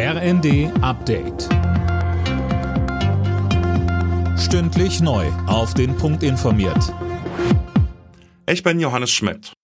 RND Update. Stündlich neu. Auf den Punkt informiert. Ich bin Johannes Schmidt.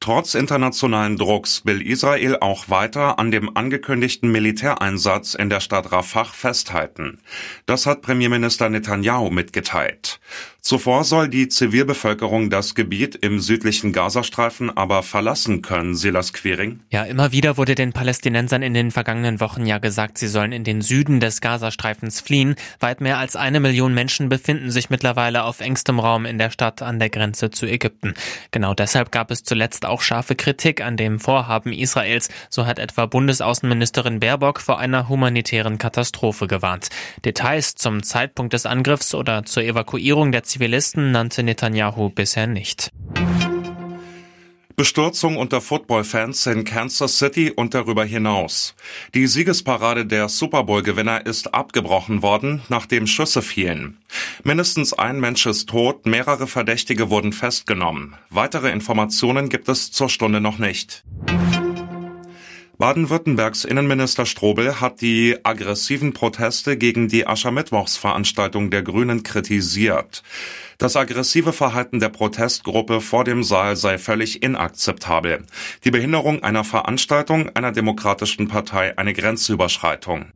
Trotz internationalen Drucks will Israel auch weiter an dem angekündigten Militäreinsatz in der Stadt Rafah festhalten. Das hat Premierminister Netanyahu mitgeteilt. Zuvor soll die Zivilbevölkerung das Gebiet im südlichen Gazastreifen aber verlassen können, Silas Quiring. Ja, immer wieder wurde den Palästinensern in den vergangenen Wochen ja gesagt, sie sollen in den Süden des Gazastreifens fliehen. Weit mehr als eine Million Menschen befinden sich mittlerweile auf engstem Raum in der Stadt an der Grenze zu Ägypten. Genau deshalb gab es zuletzt auch scharfe Kritik an dem Vorhaben Israels. So hat etwa Bundesaußenministerin Baerbock vor einer humanitären Katastrophe gewarnt. Details zum Zeitpunkt des Angriffs oder zur Evakuierung der Zivilisten nannte Netanyahu bisher nicht. Bestürzung unter Footballfans in Kansas City und darüber hinaus. Die Siegesparade der Super Bowl-Gewinner ist abgebrochen worden, nachdem Schüsse fielen. Mindestens ein Mensch ist tot, mehrere Verdächtige wurden festgenommen. Weitere Informationen gibt es zur Stunde noch nicht. Baden-Württembergs Innenminister Strobel hat die aggressiven Proteste gegen die Aschermittwochsveranstaltung der Grünen kritisiert. Das aggressive Verhalten der Protestgruppe vor dem Saal sei völlig inakzeptabel. Die Behinderung einer Veranstaltung einer demokratischen Partei eine Grenzüberschreitung.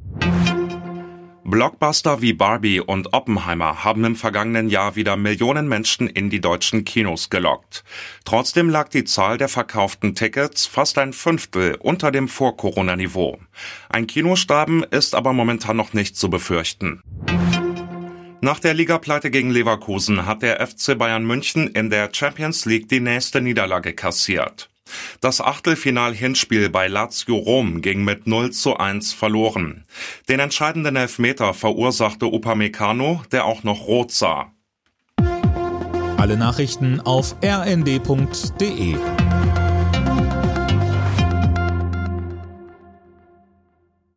Blockbuster wie Barbie und Oppenheimer haben im vergangenen Jahr wieder Millionen Menschen in die deutschen Kinos gelockt. Trotzdem lag die Zahl der verkauften Tickets fast ein Fünftel unter dem Vor-Corona-Niveau. Ein Kinostarben ist aber momentan noch nicht zu befürchten. Nach der Ligapleite gegen Leverkusen hat der FC Bayern München in der Champions League die nächste Niederlage kassiert. Das Achtelfinal-Hinspiel bei Lazio Rom ging mit 0 zu 1 verloren. Den entscheidenden Elfmeter verursachte Upamecano, der auch noch rot sah. Alle Nachrichten auf rnd.de